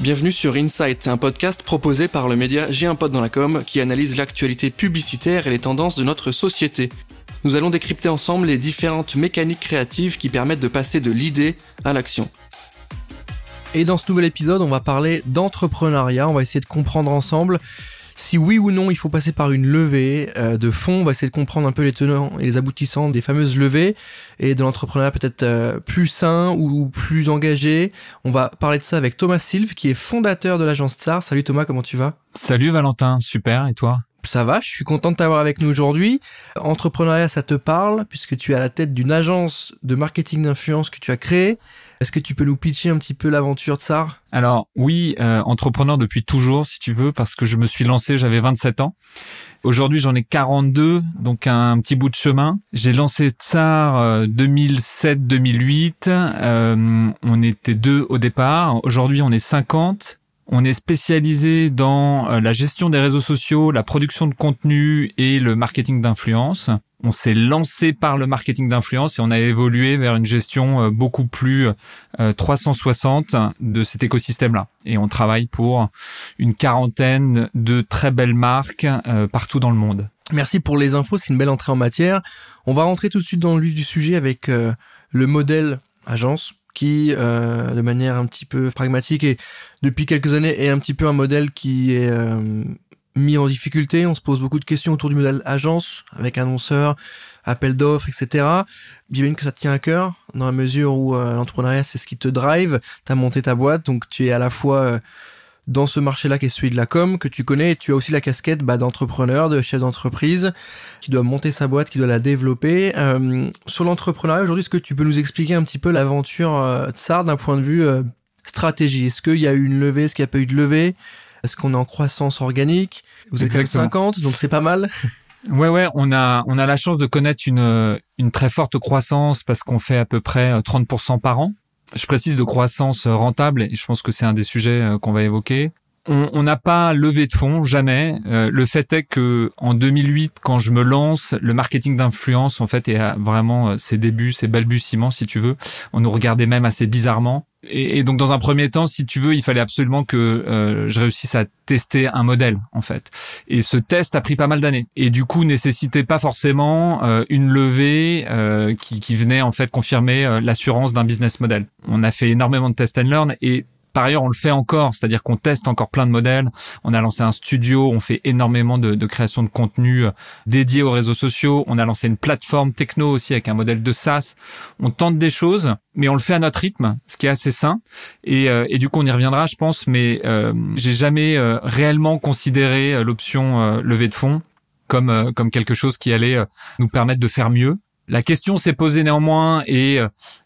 Bienvenue sur Insight, un podcast proposé par le média J'ai un pote dans la com qui analyse l'actualité publicitaire et les tendances de notre société. Nous allons décrypter ensemble les différentes mécaniques créatives qui permettent de passer de l'idée à l'action. Et dans ce nouvel épisode, on va parler d'entrepreneuriat, on va essayer de comprendre ensemble si oui ou non il faut passer par une levée euh, de fonds, on va essayer de comprendre un peu les tenants et les aboutissants des fameuses levées et de l'entrepreneuriat peut-être euh, plus sain ou plus engagé. On va parler de ça avec Thomas Silve qui est fondateur de l'agence STAR. Salut Thomas, comment tu vas? Salut Valentin, super, et toi? Ça va, je suis content de t'avoir avec nous aujourd'hui. Entrepreneuriat, ça te parle puisque tu es à la tête d'une agence de marketing d'influence que tu as créée. Est-ce que tu peux nous pitcher un petit peu l'aventure de ça Alors oui, euh, entrepreneur depuis toujours, si tu veux, parce que je me suis lancé, j'avais 27 ans. Aujourd'hui, j'en ai 42, donc un, petit bout de chemin. J'ai lancé Tsar 2007-2008. Euh, euh, on était deux au départ. Aujourd'hui, on est 50. On est spécialisé dans la gestion des réseaux sociaux, la production de contenu et le marketing d'influence on s'est lancé par le marketing d'influence et on a évolué vers une gestion euh, beaucoup plus 360 euh, de cet écosystème-là. Et on travaille pour une quarantaine de très belles marques euh, partout dans le monde. Merci pour les infos, c'est une belle entrée en matière. On va rentrer tout de suite dans le vif du sujet avec le modèle agence qui, de manière un petit peu pragmatique et depuis quelques années, est un petit peu un modèle qui est mis en difficulté. On se pose beaucoup de questions autour du modèle agence, avec annonceurs, appel d'offres, etc. J'imagine que ça te tient à cœur, dans la mesure où euh, l'entrepreneuriat, c'est ce qui te drive. Tu as monté ta boîte, donc tu es à la fois euh, dans ce marché-là qui est celui de la com, que tu connais, et tu as aussi la casquette bah, d'entrepreneur, de chef d'entreprise, qui doit monter sa boîte, qui doit la développer. Euh, sur l'entrepreneuriat, aujourd'hui, est-ce que tu peux nous expliquer un petit peu l'aventure de SAR d'un point de vue stratégie Est-ce qu'il y a eu une levée? Est-ce qu'il n'y a pas eu de levée? Est-ce qu'on est en croissance organique? Vous êtes 50, donc c'est pas mal. Ouais, ouais, on a on a la chance de connaître une une très forte croissance parce qu'on fait à peu près 30% euh, par an. Je précise de croissance euh, rentable et je pense que c'est un des sujets euh, qu'on va évoquer. On n'a pas levé de fonds, jamais. le fait est que en 2008, quand je me lance, le marketing d'influence, en fait, est vraiment ses débuts, ses balbutiements, si tu veux. On nous regardait même assez bizarrement. Et, donc dans un premier temps, si tu veux, il fallait absolument que euh, je réussisse à tester un modèle en fait. Et ce test a pris pas mal d'années. Et du coup, nécessitait pas forcément euh, une levée euh, qui, qui venait en fait confirmer l'assurance d'un business model. On a fait énormément de test and learn et par ailleurs, on le fait encore, c'est-à-dire qu'on teste encore plein de modèles. On a lancé un studio, on fait énormément de, création de contenu euh, dédié aux réseaux sociaux. On a lancé une plateforme techno aussi avec un modèle de SaaS. On tente des choses, mais on le fait à notre rythme, ce qui est assez sain. Et, euh, du coup, on y reviendra, je pense. Mais euh, j'ai jamais réellement considéré l'option levée de fonds comme comme quelque chose qui allait nous permettre de faire mieux. La question s'est posée néanmoins et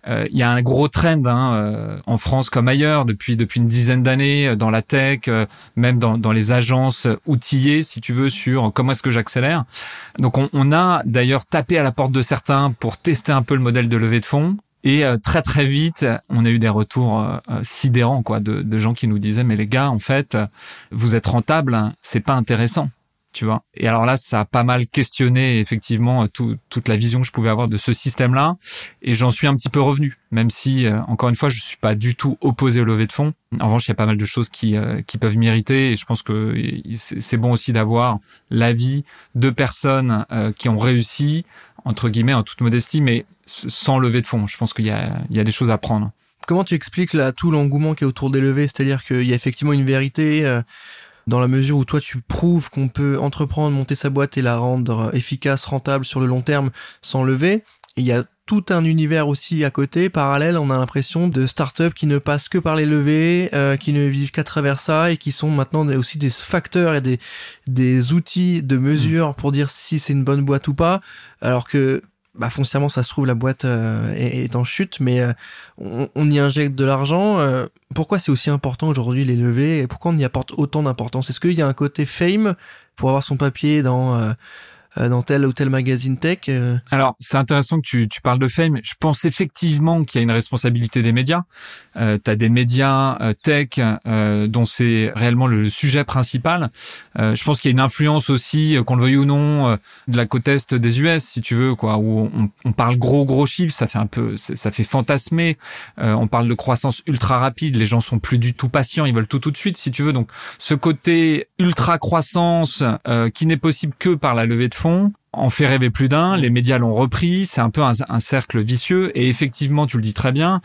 euh, il y a un gros trend hein, euh, en France comme ailleurs depuis depuis une dizaine d'années euh, dans la tech, même dans, dans les agences outillées, si tu veux, sur comment est-ce que j'accélère. Donc on, on a d'ailleurs tapé à la porte de certains pour tester un peu le modèle de levée de fonds. Et très très vite, on a eu des retours sidérants quoi, de, de gens qui nous disaient mais les gars, en fait, vous êtes rentable, hein, c'est pas intéressant tu vois. Et alors là, ça a pas mal questionné effectivement tout, toute la vision que je pouvais avoir de ce système-là, et j'en suis un petit peu revenu, même si euh, encore une fois, je suis pas du tout opposé au lever de fonds. En revanche, il y a pas mal de choses qui euh, qui peuvent m'irriter, et je pense que c'est bon aussi d'avoir l'avis de personnes euh, qui ont réussi entre guillemets en toute modestie, mais sans lever de fonds. Je pense qu'il y a il y a des choses à prendre. Comment tu expliques là tout l'engouement qui est autour des levées, c'est-à-dire qu'il y a effectivement une vérité dans la mesure où toi tu prouves qu'on peut entreprendre, monter sa boîte et la rendre efficace, rentable sur le long terme sans lever. il y a tout un univers aussi à côté, parallèle, on a l'impression de startups qui ne passent que par les levées, euh, qui ne vivent qu'à travers ça et qui sont maintenant aussi des facteurs et des, des outils de mesure pour dire si c'est une bonne boîte ou pas. Alors que bah foncièrement ça se trouve la boîte euh, est, en chute mais euh, on, y injecte de l'argent euh, pourquoi c'est aussi important aujourd'hui les levées et pourquoi on y apporte autant d'importance? Est-ce qu'il y a un côté fame pour avoir son papier dans dans tel ou tel magazine tech. Euh. Alors, c'est intéressant que tu, tu parles de fame. Je pense effectivement qu'il y a une responsabilité des médias. Euh, tu as des médias euh, tech dont c'est réellement le sujet principal. je pense qu'il y a une influence aussi, qu'on le veuille ou non, de la côte est des US, si tu veux, quoi, où on, on parle gros gros chiffres, ça fait un peu, ça fait fantasmer. on parle de croissance ultra rapide. Les gens sont plus du tout patients, ils veulent tout tout de suite, si tu veux. Donc, ce côté ultra croissance qui n'est possible que par la levée de en fait rêver plus d'un, les médias l'ont repris, c'est un peu un, cercle vicieux et effectivement, tu le dis très bien,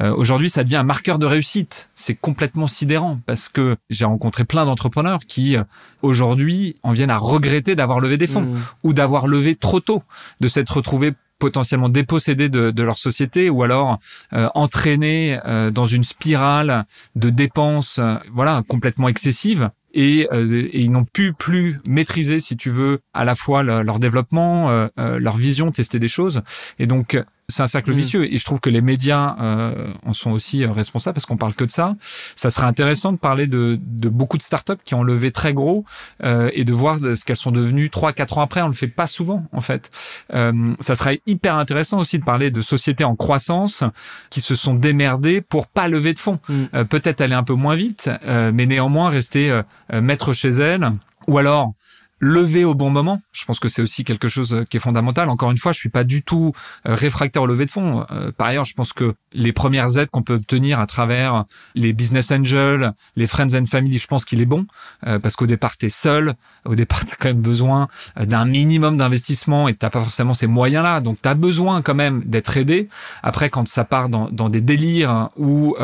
euh, aujourd'hui ça devient un marqueur de réussite. C'est complètement sidérant parce que j'ai rencontré plein d'entrepreneurs qui euh, aujourd'hui en viennent à regretter d'avoir levé des fonds mmh. ou d'avoir levé trop tôt, de s'être retrouvés potentiellement dépossédés de, leur société ou alors euh, entraînés dans une spirale de dépenses voilà complètement excessive et, euh, et ils n'ont pu plus maîtriser, si tu veux, à la fois leur développement, euh, euh, leur vision, tester des choses. Et donc, c'est un cercle mm. vicieux et je trouve que les médias euh, en sont aussi euh, responsables parce qu'on parle que de ça. Ça serait intéressant de parler de, de beaucoup de startups qui ont levé très gros euh, et de voir ce qu'elles sont devenues trois quatre ans après. On le fait pas souvent en fait. Euh, ça serait hyper intéressant aussi de parler de sociétés en croissance qui se sont démerdées pour pas lever de fonds. Mm. Euh, peut-être aller un peu moins vite, mais néanmoins rester maître chez elles ou alors lever au bon moment. Je pense que c'est aussi quelque chose euh, qui est fondamental. Encore une fois, je suis pas du tout euh, réfractaire au lever de fonds. Euh, par ailleurs, je pense que les premières aides qu'on peut obtenir à travers les business angels, les friends and family, je pense qu'il est bon parce qu'au départ tu es seul, au départ tu as quand même besoin d'un minimum d'investissement et t'as pas forcément ces moyens-là. Donc tu as besoin quand même d'être aidé. Après quand ça part dans, dans des délires où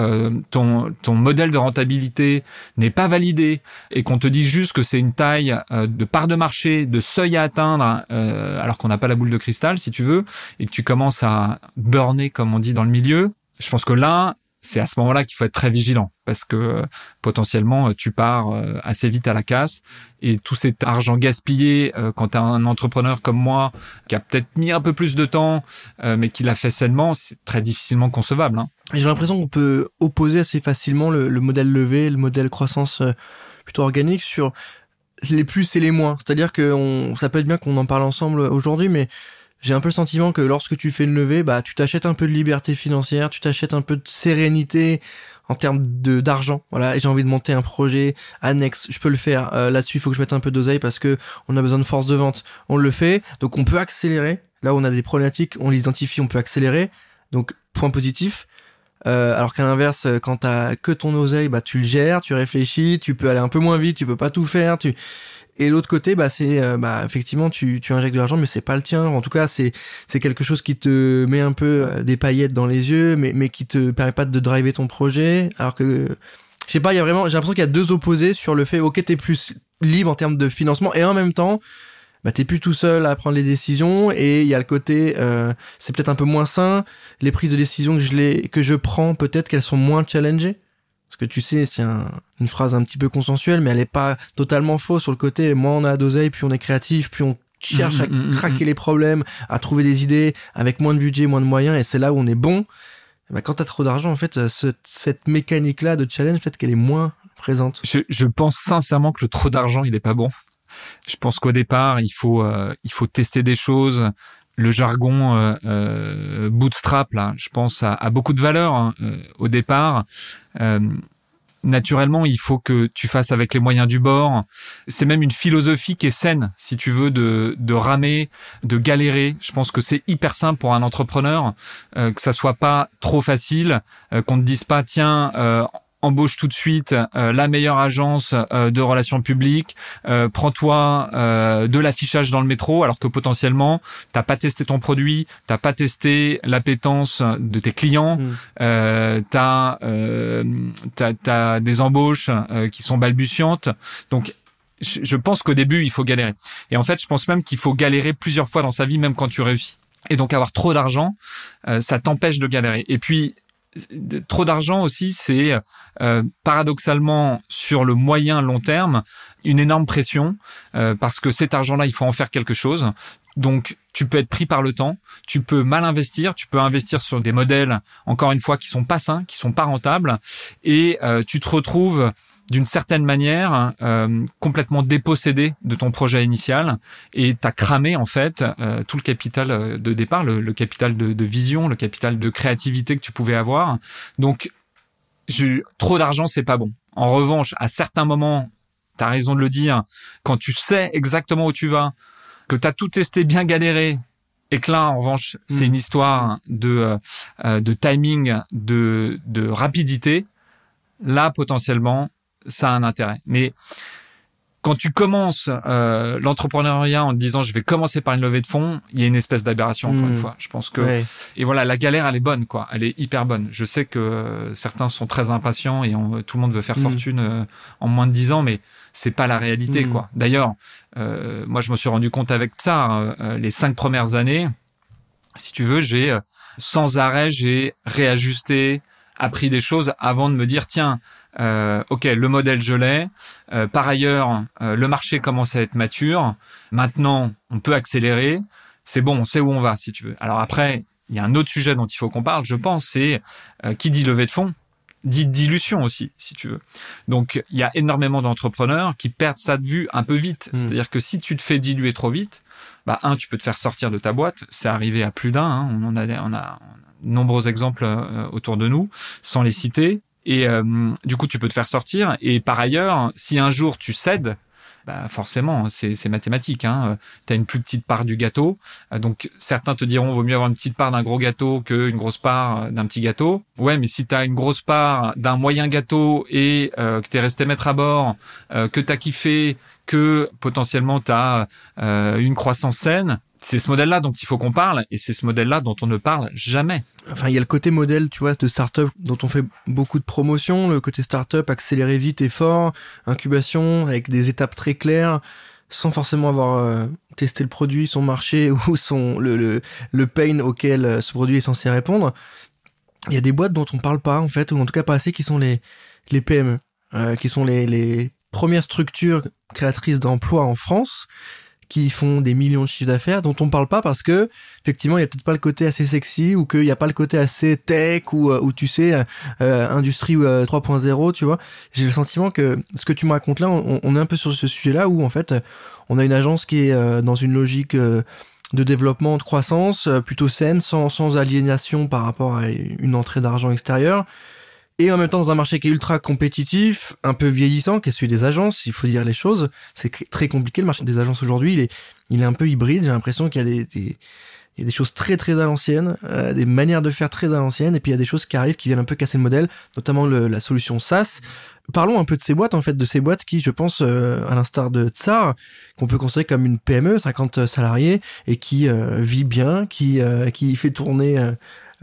ton ton modèle de rentabilité n'est pas validé et qu'on te dit juste que c'est une taille de part de marché, de seuil à atteindre, euh, alors qu'on n'a pas la boule de cristal, si tu veux, et que tu commences à burner, comme on dit dans le milieu, je pense que là, c'est à ce moment-là qu'il faut être très vigilant parce que euh, potentiellement tu pars euh, assez vite à la casse et tout cet argent gaspillé quand tu as un entrepreneur comme moi qui a peut-être mis un peu plus de temps mais qui l'a fait sainement, c'est très difficilement concevable. Hein. J'ai l'impression qu'on peut opposer assez facilement le, le modèle levé, le modèle croissance plutôt organique sur les plus et les moins. C'est-à-dire que on, ça peut être bien qu'on en parle ensemble aujourd'hui, mais j'ai un peu le sentiment que lorsque tu fais une levée, bah, tu t'achètes un peu de liberté financière, tu t'achètes un peu de sérénité en termes d'argent. Voilà, j'ai envie de monter un projet annexe. Je peux le faire. Euh, là-dessus, il faut que je mette un peu d'oseille parce que on a besoin de force de vente. On le fait, donc on peut accélérer. Là on a des problématiques, on les identifie, on peut accélérer. Donc point positif. Euh, alors qu'à l'inverse, euh, quand t'as que ton oseille, bah tu le gères, tu réfléchis, tu peux aller un peu moins vite, tu peux pas tout faire, tu et l'autre côté, bah c'est euh, bah effectivement tu tu injectes de l'argent, mais c'est pas le tien. En tout cas, c'est c'est quelque chose qui te met un peu des paillettes dans les yeux, mais mais qui te permet pas de driver ton projet. Alors que je sais pas, il y a vraiment, j'ai l'impression qu'il y a deux opposés sur le fait, ok, t'es plus libre en termes de financement et en même temps bah t'es plus tout seul à prendre les décisions et il y a le côté euh, c'est peut-être un peu moins sain. Les prises de décision que je les que je prends peut-être qu'elles sont moins challengées. Parce que tu sais c'est une phrase un petit peu consensuelle mais elle est pas totalement fausse sur le côté moins on a d'oseille plus on est créatif plus on cherche à mm, mm, mm, craquer les problèmes à trouver des idées avec moins de budget moins de moyens et c'est là où on est bon. Bah, quand t'as trop d'argent en fait cette mécanique là de challenge peut-être qu'elle est moins présente. Je, je pense sincèrement que le trop d'argent il est pas bon je pense qu'au départ, il faut euh, il faut tester des choses. Le jargon euh, euh, bootstrap, là, je pense a, beaucoup de valeur hein, au départ. naturellement, il faut que tu fasses avec les moyens du bord. C'est même une philosophie qui est saine, si tu veux, de, de ramer, de galérer. Je pense que c'est hyper simple pour un entrepreneur, que ça soit pas trop facile, qu'on ne dise pas, tiens, embauche tout de suite euh, la meilleure agence euh, de relations publiques, euh, prends-toi de l'affichage dans le métro alors que potentiellement t'as pas testé ton produit, t'as pas testé l'appétence de tes clients, mmh. t'as t'as des embauches qui sont balbutiantes, donc je pense qu'au début il faut galérer. Et en fait je pense même qu'il faut galérer plusieurs fois dans sa vie même quand tu réussis. Et donc avoir trop d'argent, ça t'empêche de galérer. Et puis trop d'argent aussi, c'est euh, paradoxalement sur le moyen long terme une énorme pression euh, parce que cet argent-là, il faut en faire quelque chose. Donc, tu peux être pris par le temps, tu peux mal investir, tu peux investir sur des modèles, encore une fois, qui sont pas sains, qui sont pas rentables, et euh, tu te retrouves d'une certaine manière euh, complètement dépossédé de ton projet initial et t'as cramé en fait euh, tout le capital euh, de départ, le, capital de, de, vision, le capital de créativité que tu pouvais avoir. Donc trop d'argent c'est pas bon. En revanche, à certains moments, t'as raison de le dire, quand tu sais exactement où tu vas, que t'as tout testé, bien galéré, et que là, en revanche, c'est mm. une histoire de, de timing, de, de rapidité. Là, potentiellement, ça a un intérêt. Mais quand tu commences euh, l'entrepreneuriat en te disant je vais commencer par une levée de fonds, il y a une espèce d'aberration encore une hmm. fois. Je pense que et voilà la galère elle est bonne quoi, elle est hyper bonne. Je sais que certains sont très impatients et tout le monde veut faire hmm. fortune euh, en moins de dix ans, mais c'est pas la réalité hmm. quoi. D'ailleurs, euh, moi je me suis rendu compte avec ça les cinq premières années, si tu veux, j'ai sans arrêt j'ai réajusté, appris des choses avant de me dire tiens euh, ok, le modèle je l'ai. Euh, par ailleurs, euh, le marché commence à être mature. Maintenant, on peut accélérer. C'est bon, on sait où on va, si tu veux. Alors après, il y a un autre sujet dont il faut qu'on parle, je pense, c'est qui dit levée de fonds dit dilution aussi, si tu veux. Donc, il y a énormément d'entrepreneurs qui perdent ça de vue un peu vite. Hmm. C'est-à-dire que si tu te fais diluer trop vite, bah un, tu peux te faire sortir de ta boîte. C'est arrivé à plus d'un. Hein. On en a, on a nombreux exemples autour de nous, sans les citer. Et euh, du coup, tu peux te faire sortir. Et par ailleurs, si un jour tu cèdes, bah forcément, c'est mathématique. Hein. Tu as une plus petite part du gâteau. Euh, donc certains te diront, vaut mieux avoir une petite part d'un gros gâteau qu'une grosse part d'un petit gâteau. Ouais, mais si tu as une grosse part d'un moyen gâteau et euh, que tu es resté mettre à bord, euh, que tu as kiffé, que potentiellement tu as une croissance saine, c'est ce modèle-là dont il faut qu'on parle et c'est ce modèle-là dont on ne parle jamais. Enfin, il y a le côté modèle, tu vois, de startup dont on fait beaucoup de promotion, le côté startup accéléré vite et fort, incubation avec des étapes très claires, sans forcément avoir euh, testé le produit, son marché ou son le, le, le pain auquel euh, ce produit est censé répondre. Il y a des boîtes dont on parle pas en fait, ou en tout cas pas assez, qui sont les les PME, euh, qui sont les, les premières structures créatrices d'emplois en France qui font des millions de chiffres d'affaires dont on parle pas parce que effectivement il y a peut-être pas le côté assez sexy ou qu'il n'y a pas le côté assez tech ou euh, ou tu sais euh, euh industrie 3.0 tu vois. J'ai le sentiment que ce que tu me racontes là on, on, est un peu sur ce sujet là où en fait on a une agence qui est dans une logique de développement de croissance plutôt saine sans sans aliénation par rapport à une entrée d'argent extérieur et en même temps dans un marché qui est ultra compétitif, un peu vieillissant, qui est celui des agences, il faut dire les choses. C'est très compliqué le marché des agences aujourd'hui. Il est, il est un peu hybride. J'ai l'impression qu'il y a des, des, il y a des choses très très à l'ancienne, euh, des manières de faire très à l'ancienne, et puis il y a des choses qui arrivent qui viennent un peu casser le modèle, notamment le, la solution SaaS. Parlons un peu de ces boîtes, en fait, de ces boîtes qui, je pense, euh, à l'instar de Tsar, qu'on peut considérer comme une PME, 50 salariés, et qui euh, vit bien, qui qui fait tourner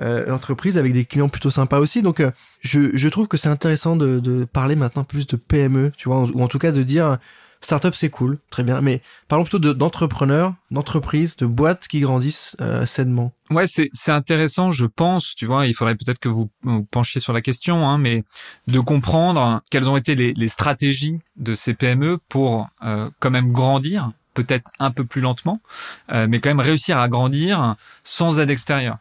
euh, l'entreprise avec des clients plutôt sympas aussi. Donc, euh, je, je trouve que c'est intéressant de, de parler maintenant plus de PME, tu vois, ou en tout cas de dire startup c'est cool, très bien, mais parlons plutôt d'entrepreneurs, d'entreprises, de boîtes qui grandissent euh, sainement. Ouais, c'est c'est intéressant, je pense. Tu vois, il faudrait peut-être que vous, vous penchiez sur la question, hein, mais de comprendre quelles ont été les, les stratégies de ces PME pour euh, quand même grandir, peut-être un peu plus lentement, euh, mais quand même réussir à grandir sans aide extérieure.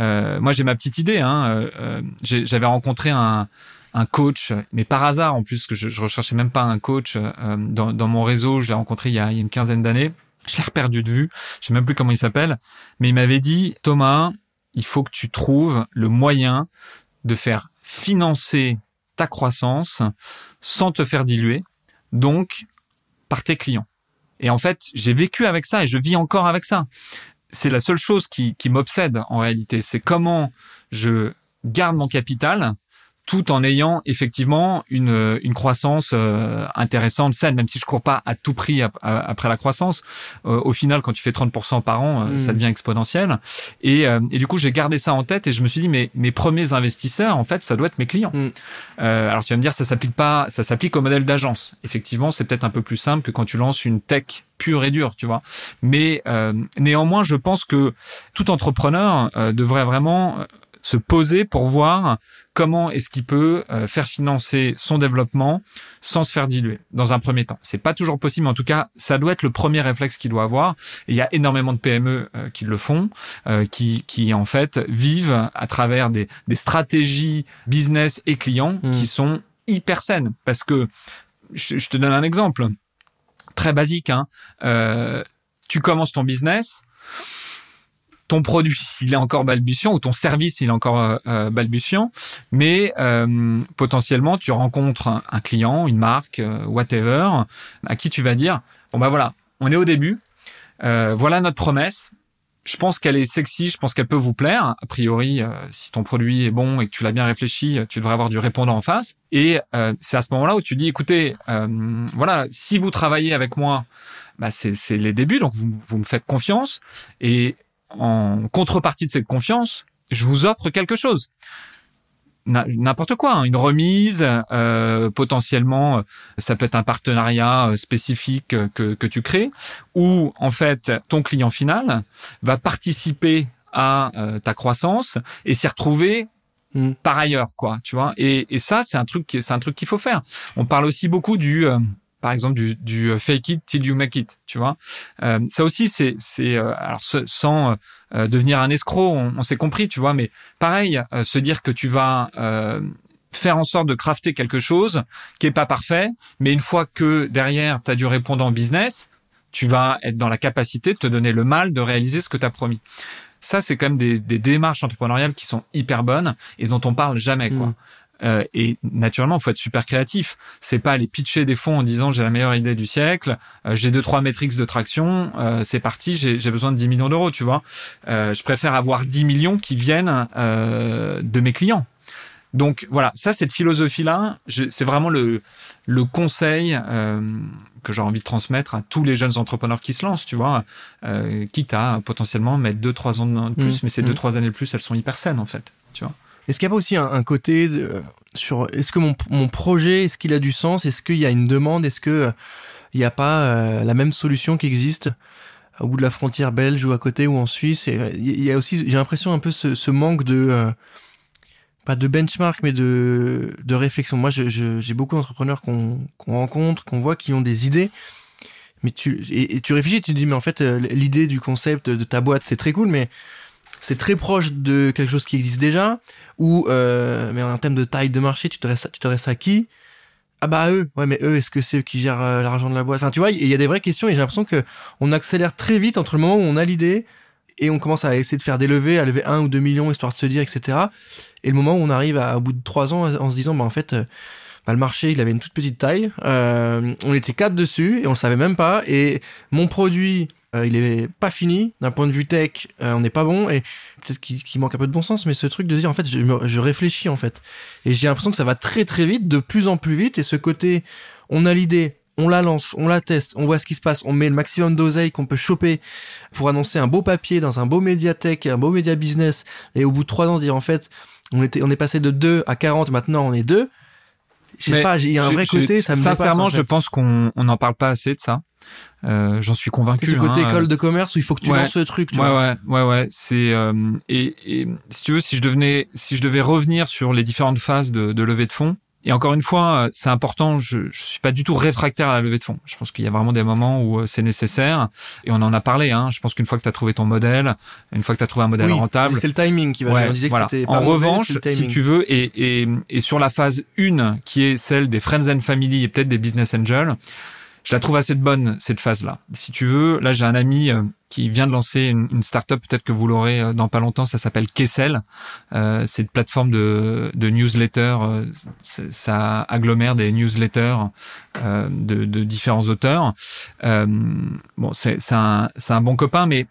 Euh, moi, j'ai ma petite idée. Hein, euh, euh J'avais rencontré un, un, coach, mais par hasard en plus, que je, je recherchais même pas un coach euh, dans, dans, mon réseau. Je l'ai rencontré il y, a, il y a une quinzaine d'années. Je l'ai perdu de vue. Je sais même plus comment il s'appelle, mais il m'avait dit Thomas, il faut que tu trouves le moyen de faire financer ta croissance sans te faire diluer, donc par tes clients. Et en fait, j'ai vécu avec ça et je vis encore avec ça c'est la seule chose qui, m'obsède en réalité. C'est comment je garde mon capital tout en ayant effectivement une, une croissance euh, intéressante, saine, même si je cours pas à tout prix après la croissance. Euh, au final, quand tu fais 30% par an, euh, ça mm. devient exponentiel. Et, et du coup, j'ai gardé ça en tête et je me suis dit, mais mes premiers investisseurs, en fait, ça doit être mes clients. Mm. alors tu vas me dire, ça s'applique pas, ça s'applique au modèle d'agence. Effectivement, c'est peut-être un peu plus simple que quand tu lances une tech pure et dure, tu vois. Mais néanmoins, je pense que tout entrepreneur devrait vraiment se poser pour voir comment est-ce qu'il peut euh, faire financer son développement sans se faire diluer dans un premier temps. C'est pas toujours possible, mais en tout cas, ça doit être le premier réflexe qu'il doit avoir. Et il y a énormément de PME euh, qui le font, euh, qui, qui en fait vivent à travers des, des stratégies business et clients mmh. qui sont hyper saine parce que je, je te donne un exemple très basique. Hein. Euh, tu commences ton business, ton produit il est encore balbutiant ou ton service il est encore euh, euh balbutiant, mais euh, potentiellement tu rencontres un, client, une marque, euh, whatever, à qui tu vas dire bon bah voilà, on est au début, voilà notre promesse. Je pense qu'elle est sexy, je pense qu'elle peut vous plaire. A priori, si ton produit est bon et que tu l'as bien réfléchi, tu devrais avoir du répondant en face. Et c'est à ce moment-là où tu dis, écoutez, voilà, si vous travaillez avec moi, bah c'est les débuts, donc vous, vous me faites confiance. Et en contrepartie de cette confiance, je vous offre quelque chose. N'importe quoi, hein. une remise, euh, potentiellement, ça peut être un partenariat euh, spécifique que, que tu crées, ou en fait ton client final va participer à euh, ta croissance et s'y retrouver mm. par ailleurs, quoi, tu vois. Et, et ça, c'est un truc, c'est un truc qu'il faut faire. On parle aussi beaucoup du par exemple du, du euh, fake it till you make it, tu vois. Euh, ça aussi, c'est, c'est euh, alors sans euh, devenir un escroc, on, on s'est compris, tu vois. Mais pareil, se dire que tu vas faire en sorte de crafter quelque chose qui est pas parfait, mais une fois que derrière tu as du répondant business, tu vas être dans la capacité de te donner le mal de réaliser ce que tu as promis. Ça, c'est quand même des, des, démarches entrepreneuriales qui sont hyper bonnes et dont on parle jamais, quoi. Mm. Euh, et naturellement, il faut être super créatif. C'est pas aller pitcher des fonds en disant j'ai la meilleure idée du siècle, euh, j'ai deux trois métriques de traction, euh, c'est parti, j'ai besoin de 10 millions d'euros, tu vois. je préfère avoir 10 millions qui viennent de mes clients. Donc voilà, ça cette philosophie-là, c'est vraiment le le conseil que j'ai envie de transmettre à tous les jeunes entrepreneurs qui se lancent, tu vois, quitte à potentiellement mettre deux trois ans de plus, mmh, mais ces deux mmh. trois années de plus, elles sont hyper saines en fait, tu vois. Est-ce qu'il n'y a pas aussi un, côté de, sur est-ce que mon, mon projet est-ce qu'il a du sens? Est-ce qu'il y a une demande? Est-ce que euh, il n'y a pas euh, la même solution qui existe au bout de la frontière belge ou à côté ou en Suisse? Et il y a aussi j'ai l'impression un peu ce, ce manque de euh, pas de benchmark mais de de réflexion. Moi j'ai beaucoup d'entrepreneurs qu'on qu'on rencontre, qu'on voit qui ont des idées. Mais tu et, tu réfléchis, tu te dis mais en fait l'idée du concept de ta boîte c'est très cool mais c'est très proche de quelque chose qui existe déjà ou euh, mais en termes de taille de marché tu t'adresses tu t'adresses à qui? Ah bah eux. Ouais mais eux est-ce que c'est eux qui gèrent euh, l'argent de la boîte? Enfin tu vois il y a des vraies questions et j'ai l'impression que on accélère très vite entre le moment où on a l'idée et on commence à essayer de faire des levées à lever un ou deux millions histoire de se dire etc et le moment où on arrive à, au bout de trois ans en se disant bah en fait euh, bah, le marché il avait une toute petite taille euh, on était quatre dessus et on le savait même pas et mon produit euh, il est pas fini. D'un point de vue tech euh, on n'est pas bon. Et peut-être qu'il manque un peu de bon sens mais ce truc de dire en fait je, je réfléchis en fait. Et j'ai l'impression que ça va très très vite de plus en plus vite. Et ce côté on a l'idée on la lance, on la teste, on voit ce qui se passe, on met le maximum d'oseille qu'on peut choper pour annoncer un beau papier dans un beau médiathèque, un beau média business, et au bout de trois ans se dire en fait, on était, on est passé de 2 à 40, maintenant on est 2. Je sais pas, il y a un vrai côté, ça me Sincèrement, je pense qu'on n'en parle pas assez de ça. Euh, j'en suis convaincu. C'est côté hein. école de commerce où il faut que tu lances le truc. Tu ouais, ouais, ouais, ouais. C'est euh, et, et, si tu veux, si je devenais, si je devais revenir sur les différentes phases de, de levée de fonds. Et encore une fois, euh, c'est important. Je, je suis pas du tout réfractaire à la levée de fonds. Je pense qu'il y a vraiment des moments où euh, c'est nécessaire. Et on en a parlé. Hein. Je pense qu'une fois que tu as trouvé ton modèle, une fois que tu as trouvé un modèle rentable, c'est le timing qui va. Ouais, on disait voilà. que en revanche, si tu veux, et, et, et sur la phase 1, qui est celle des friends and family et peut-être des business angels je la trouve assez bonne cette phase-là. Si tu veux, là j'ai un ami euh, qui vient de lancer une, start-up, peut-être que vous l'aurez euh, dans pas longtemps, ça s'appelle Kessel. Euh, c'est une plateforme de, de newsletter, euh, ça agglomère des newsletters de, différents auteurs. bon, c'est un bon copain, mais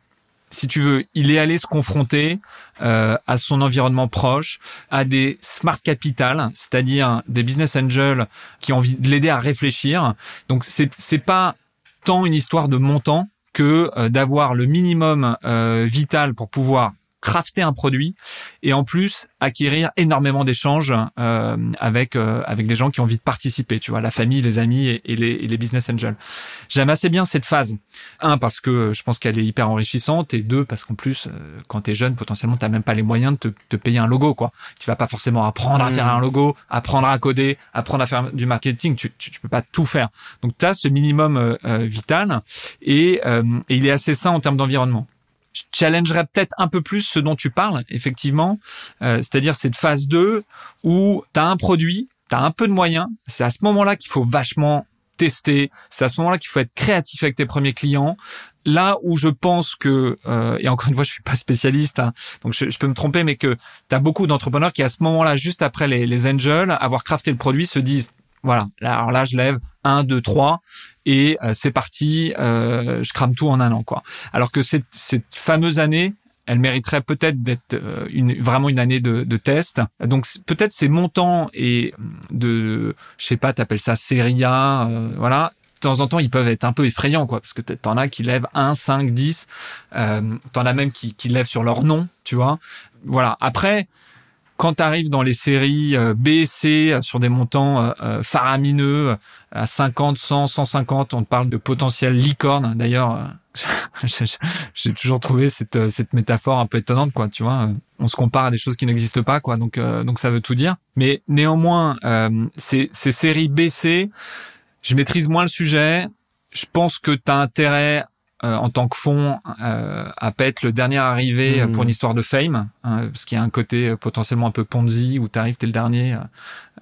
si tu veux, il est allé se confronter euh, à son environnement proche, à des smart capital, c'est-à-dire des business angels qui ont envie de l'aider à réfléchir. Donc c'est c'est pas tant une histoire de montant que euh, d'avoir le minimum euh, vital pour pouvoir crafter un produit et en plus acquérir énormément d'échanges euh, avec euh, avec des gens qui ont envie de participer, tu vois, la famille, les amis et, les, et les, business angels. J'aime assez bien cette phase. Un parce que je pense qu'elle est hyper enrichissante et deux parce qu'en plus euh, quand tu es jeune potentiellement tu même pas les moyens de te, te, payer un logo quoi. Tu vas pas forcément apprendre à faire mmh. un logo, apprendre à coder, apprendre à faire du marketing, tu tu, tu peux pas tout faire. Donc tu as ce minimum euh, vital et, et il est assez sain en termes d'environnement je challengerais peut-être un peu plus ce dont tu parles, effectivement, euh, c'est-à-dire cette phase 2 où tu as un produit, t'as un peu de moyens, c'est à ce moment-là qu'il faut vachement tester. C'est à ce moment-là qu'il faut être créatif avec tes premiers clients. Là où je pense que, euh, et encore une fois, je suis pas spécialiste, hein, donc je, peux me tromper, mais que tu as beaucoup d'entrepreneurs qui, à ce moment-là, juste après les, les angels, avoir crafté le produit, se disent, voilà, alors là, je lève 1, 2, 3, et euh, c'est parti, euh, je crame tout en un an. quoi. Alors que cette, cette fameuse année, elle mériterait peut-être d'être euh, une, vraiment une année de, de test. Donc peut-être ces montants et de, je sais pas, t'appelles ça série A, euh, voilà. De temps en temps, ils peuvent être un peu effrayants, quoi, parce que t'en as qui lèvent 1, 5, 10. Euh, t'en as même qui, qui lèvent sur leur nom, tu vois. Voilà. Après, quand tu arrives dans les séries euh, B, C, euh, sur des montants euh, euh faramineux, à 50, 100, 150, on te parle de potentiel licorne. D'ailleurs, j'ai toujours trouvé cette, cette métaphore un peu étonnante, quoi. Tu vois, on se compare à des choses qui n'existent pas, quoi. Donc, donc ça veut tout dire. Mais néanmoins, ces, ces séries B, C, je maîtrise moins le sujet. Je pense que tu as intérêt euh, en tant que fond euh, à pète le dernier arrivé hmm. pour une histoire de fame, hein, parce qu'il y a un côté euh, potentiellement un peu Ponzi où tu arrives, t'es le dernier.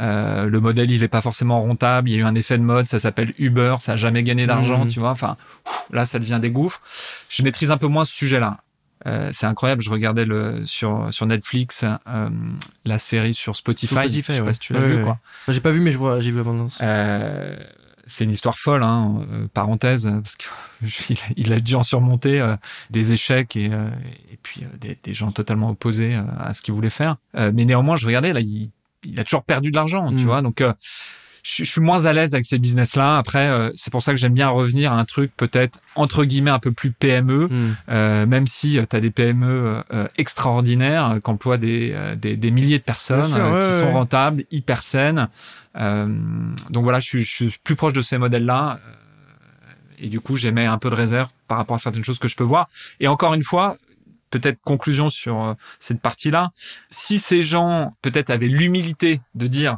Euh, le modèle il est pas forcément rentable, il y a eu un effet de mode, ça s'appelle Uber, ça a jamais gagné d'argent, hmm. tu vois. Enfin, là ça devient des gouffres. Je maîtrise un peu moins ce sujet-là. Euh, c'est incroyable. Je regardais le sur sur Netflix euh, la série sur Spotify. Spotify je sais pas si tu l'as vu quoi. J'ai pas vu mais je vois j'ai vu l'abondance. Euh, c'est une histoire folle, hein, euh, parenthèse, parce qu'il il a dû en surmonter euh, des échecs et, euh, et puis des, des, gens totalement opposés à ce qu'il voulait faire. mais néanmoins, je regardais là, il, il a toujours perdu de l'argent, tu mm. vois. Donc, je, suis moins à l'aise avec ces business-là. Après, euh, c'est pour ça que j'aime bien revenir à un truc peut-être entre guillemets un peu plus PME, hmm. euh, même si euh, tu as des PME extraordinaires qui emploient des, des, des, milliers de personnes qui sont rentables, hyper saines. donc voilà, je suis, je suis, plus proche de ces modèles-là. et du coup, j'émets un peu de réserve par rapport à certaines choses que je peux voir. Et encore une fois, peut-être conclusion sur cette partie-là. Si ces gens peut-être avaient l'humilité de dire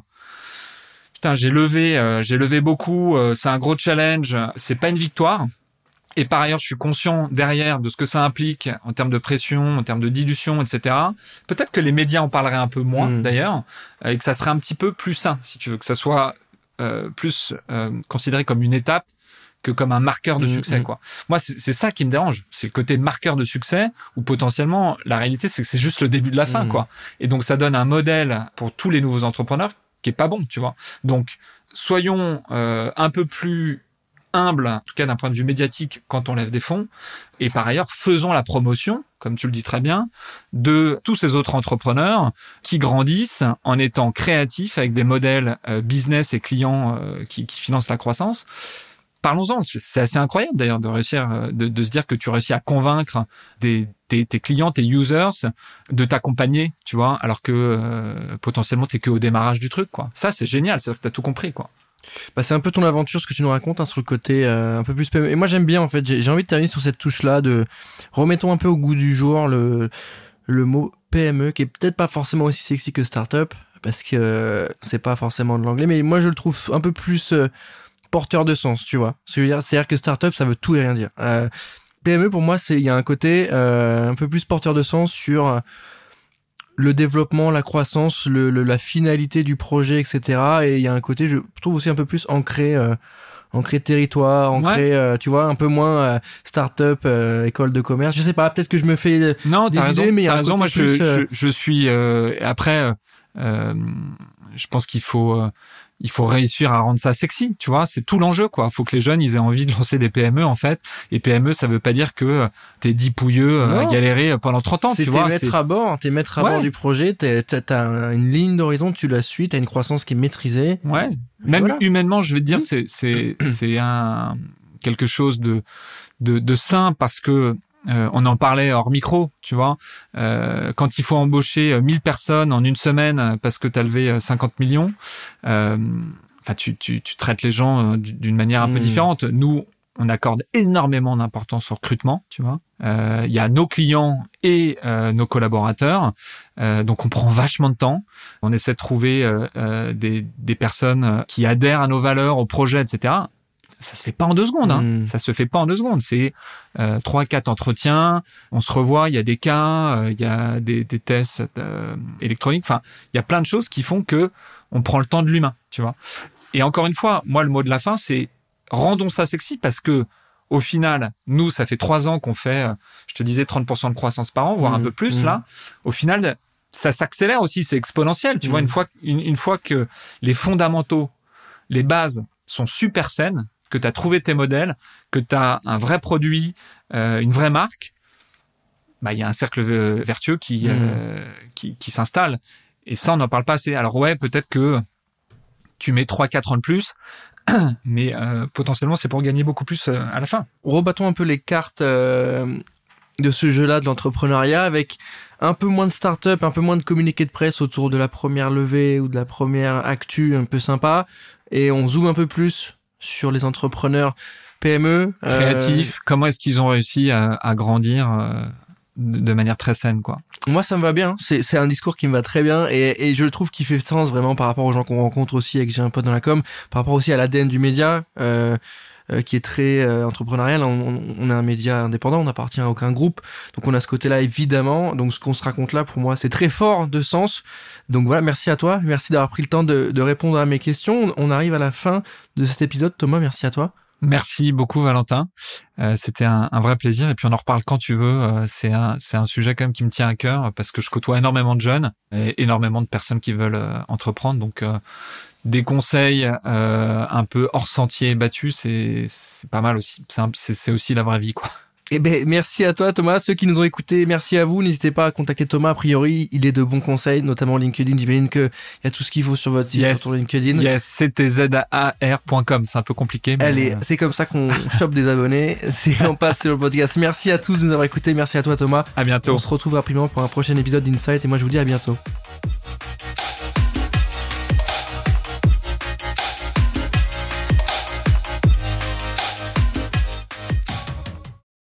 putain, j'ai levé, euh, j'ai levé beaucoup, euh, c'est un gros challenge, c'est pas une victoire. Et par ailleurs, je suis conscient derrière de ce que ça implique en termes de pression, en termes de dilution, etc. Peut-être que les médias en parleraient un peu moins, hmm. d'ailleurs, euh, et que ça serait un petit peu plus sain, si tu veux, que ça soit plus considéré comme une étape que comme un marqueur de hmm, succès, hmm. quoi. Moi, c'est ça qui me dérange. C'est le côté marqueur de succès, où potentiellement, la réalité, c'est que c'est juste le début de la fin, quoi. Et donc, ça donne un modèle pour tous les nouveaux entrepreneurs qui est pas bon, tu vois. Donc, soyons euh, un peu plus humbles, en tout cas d'un point de vue médiatique, quand on lève des fonds. Et par ailleurs, faisons la promotion, comme tu le dis très bien, de tous ces autres entrepreneurs qui grandissent en étant créatifs avec des modèles euh, business et clients euh, qui, qui financent la croissance parlons-en. C'est assez incroyable d'ailleurs de réussir, euh, de, se dire que tu réussis à convaincre des, tes, clients, tes users, de t'accompagner, tu vois, alors que euh, potentiellement t'es que au démarrage du truc, quoi. Ça, c'est génial. C'est-à-dire que t'as tout compris, quoi. Bah, c'est un peu ton aventure, ce que tu nous racontes, hein, sur le côté euh, un peu plus PME. Et moi, j'aime bien, en fait. J'ai envie de terminer sur cette touche-là de remettons un peu au goût du jour le, le mot PME, qui est peut-être pas forcément aussi sexy que startup, parce que c'est pas forcément de l'anglais, mais moi, je le trouve un peu plus porteur de sens, tu vois. C'est-à-dire que startup, ça veut tout et rien dire. Euh, PME, pour moi, c'est il y a un côté euh, un peu plus porteur de sens sur euh, le développement, la croissance, le, la finalité du projet, etc. Et il y a un côté, je trouve aussi un peu plus ancré. Euh, ancré territoire, ancré, euh, tu vois, un peu moins euh, start-up, école de commerce. Je sais pas, peut-être que je me fais non, des raison, idées, mais il y a raison. Moi, je, je, je, suis après. je pense qu'il faut il faut réussir à rendre ça sexy, tu vois, c'est tout l'enjeu quoi. Faut que les jeunes ils aient envie de lancer des PME en fait. Et PME ça veut pas dire que t'es dit pouilleux à galérer pendant 30 ans, tu vois. C'est maître à bord, t'es maître à bord du projet, t'as une ligne d'horizon, tu la suis, t'as une croissance qui est maîtrisée. Ouais. Même humainement, je vais te dire, c'est c'est c'est un quelque chose de de, de sain parce que euh, on en parlait hors micro, tu vois. Euh, quand il faut embaucher 1000 euh, personnes en une semaine parce que tu as levé 50 millions, enfin tu, tu, tu, traites les gens d'une manière un peu hmm. différente. Nous, on accorde énormément d'importance au recrutement, tu vois. Il y a nos clients et nos collaborateurs, donc on prend vachement de temps. On essaie de trouver des, des personnes qui adhèrent à nos valeurs, au projet, etc ça se fait pas en deux secondes. Hein. Mm. Ça se fait pas en deux secondes. C'est euh, trois, quatre entretiens. On se revoit. Il y a des cas. euh, Il y a des, des tests euh, électroniques. Enfin, il y a plein de choses qui font que on prend le temps de l'humain. Tu vois. Et encore une fois, moi, le mot de la fin, c'est rendons ça sexy parce que au final, nous, ça fait trois ans qu'on fait, euh, je te disais, 30% de croissance par an, voire un Mhm. peu plus Mhm. là. Au final, ça s'accélère aussi, c'est exponentiel. Tu vois, une fois, une, une fois que les fondamentaux, les bases sont super saines, que tu as trouvé tes modèles, que tu as un vrai produit, euh, une vraie marque, bah, il y a un cercle euh, vertueux qui, euh, qui, qui s'installe. Et ça, on n'en parle pas assez. Alors ouais, peut-être que tu mets 3-4 ans de plus, mais euh, potentiellement, c'est pour gagner beaucoup plus à la fin. rebattons un peu les cartes de ce jeu-là de l'entrepreneuriat avec un peu moins de start-up, un peu moins de communiqué de presse autour de la première levée ou de la première actu un peu sympa et on zoome un peu plus sur les entrepreneurs PME euh, Créatifs, comment est-ce qu'ils ont réussi à, à grandir euh, de manière très saine, quoi? moi ça me va bien, c'est c'est un discours qui me va très bien et, et je trouve qu'il fait sens vraiment par rapport aux gens qu'on rencontre aussi et que j'ai un pote dans la com, par rapport aussi à l'ADN du média euh, euh, qui est très euh, entrepreneurial. On, on- est un média indépendant, on n'appartient à aucun groupe, donc on a ce côté-là évidemment. Donc ce qu'on se raconte là, pour moi, c'est très fort de sens. Donc voilà, merci à toi, merci d'avoir pris le temps de, de répondre à mes questions. On arrive à la fin de cet épisode. Thomas, merci à toi. Merci beaucoup Valentin. Euh, C'était un, un vrai plaisir et puis on en reparle quand tu veux. Euh, c'est un c'est un sujet quand même qui me tient à cœur parce que je côtoie énormément de jeunes et énormément de personnes qui veulent euh, entreprendre. Donc euh, des conseils euh, un peu hors sentier battu, c'est c'est pas mal aussi. C'est aussi la vraie vie quoi. Eh ben, merci à toi, Thomas. Ceux qui nous ont écoutés, merci à vous. N'hésitez pas à contacter Thomas. A priori, il est de bons conseils, notamment LinkedIn. J'imagine qu'il y a tout ce qu'il faut sur votre site, Yes. sur ton LinkedIn. Yes, c'était zar.com. C'est un peu compliqué. Mais Allez, c'est comme ça qu'on chope des abonnés. C'est on passe sur le podcast. Merci à tous de nous avoir écoutés. Merci à toi, Thomas. à bientôt. On se retrouve rapidement pour un prochain épisode d'Insight et moi je vous dis à bientôt.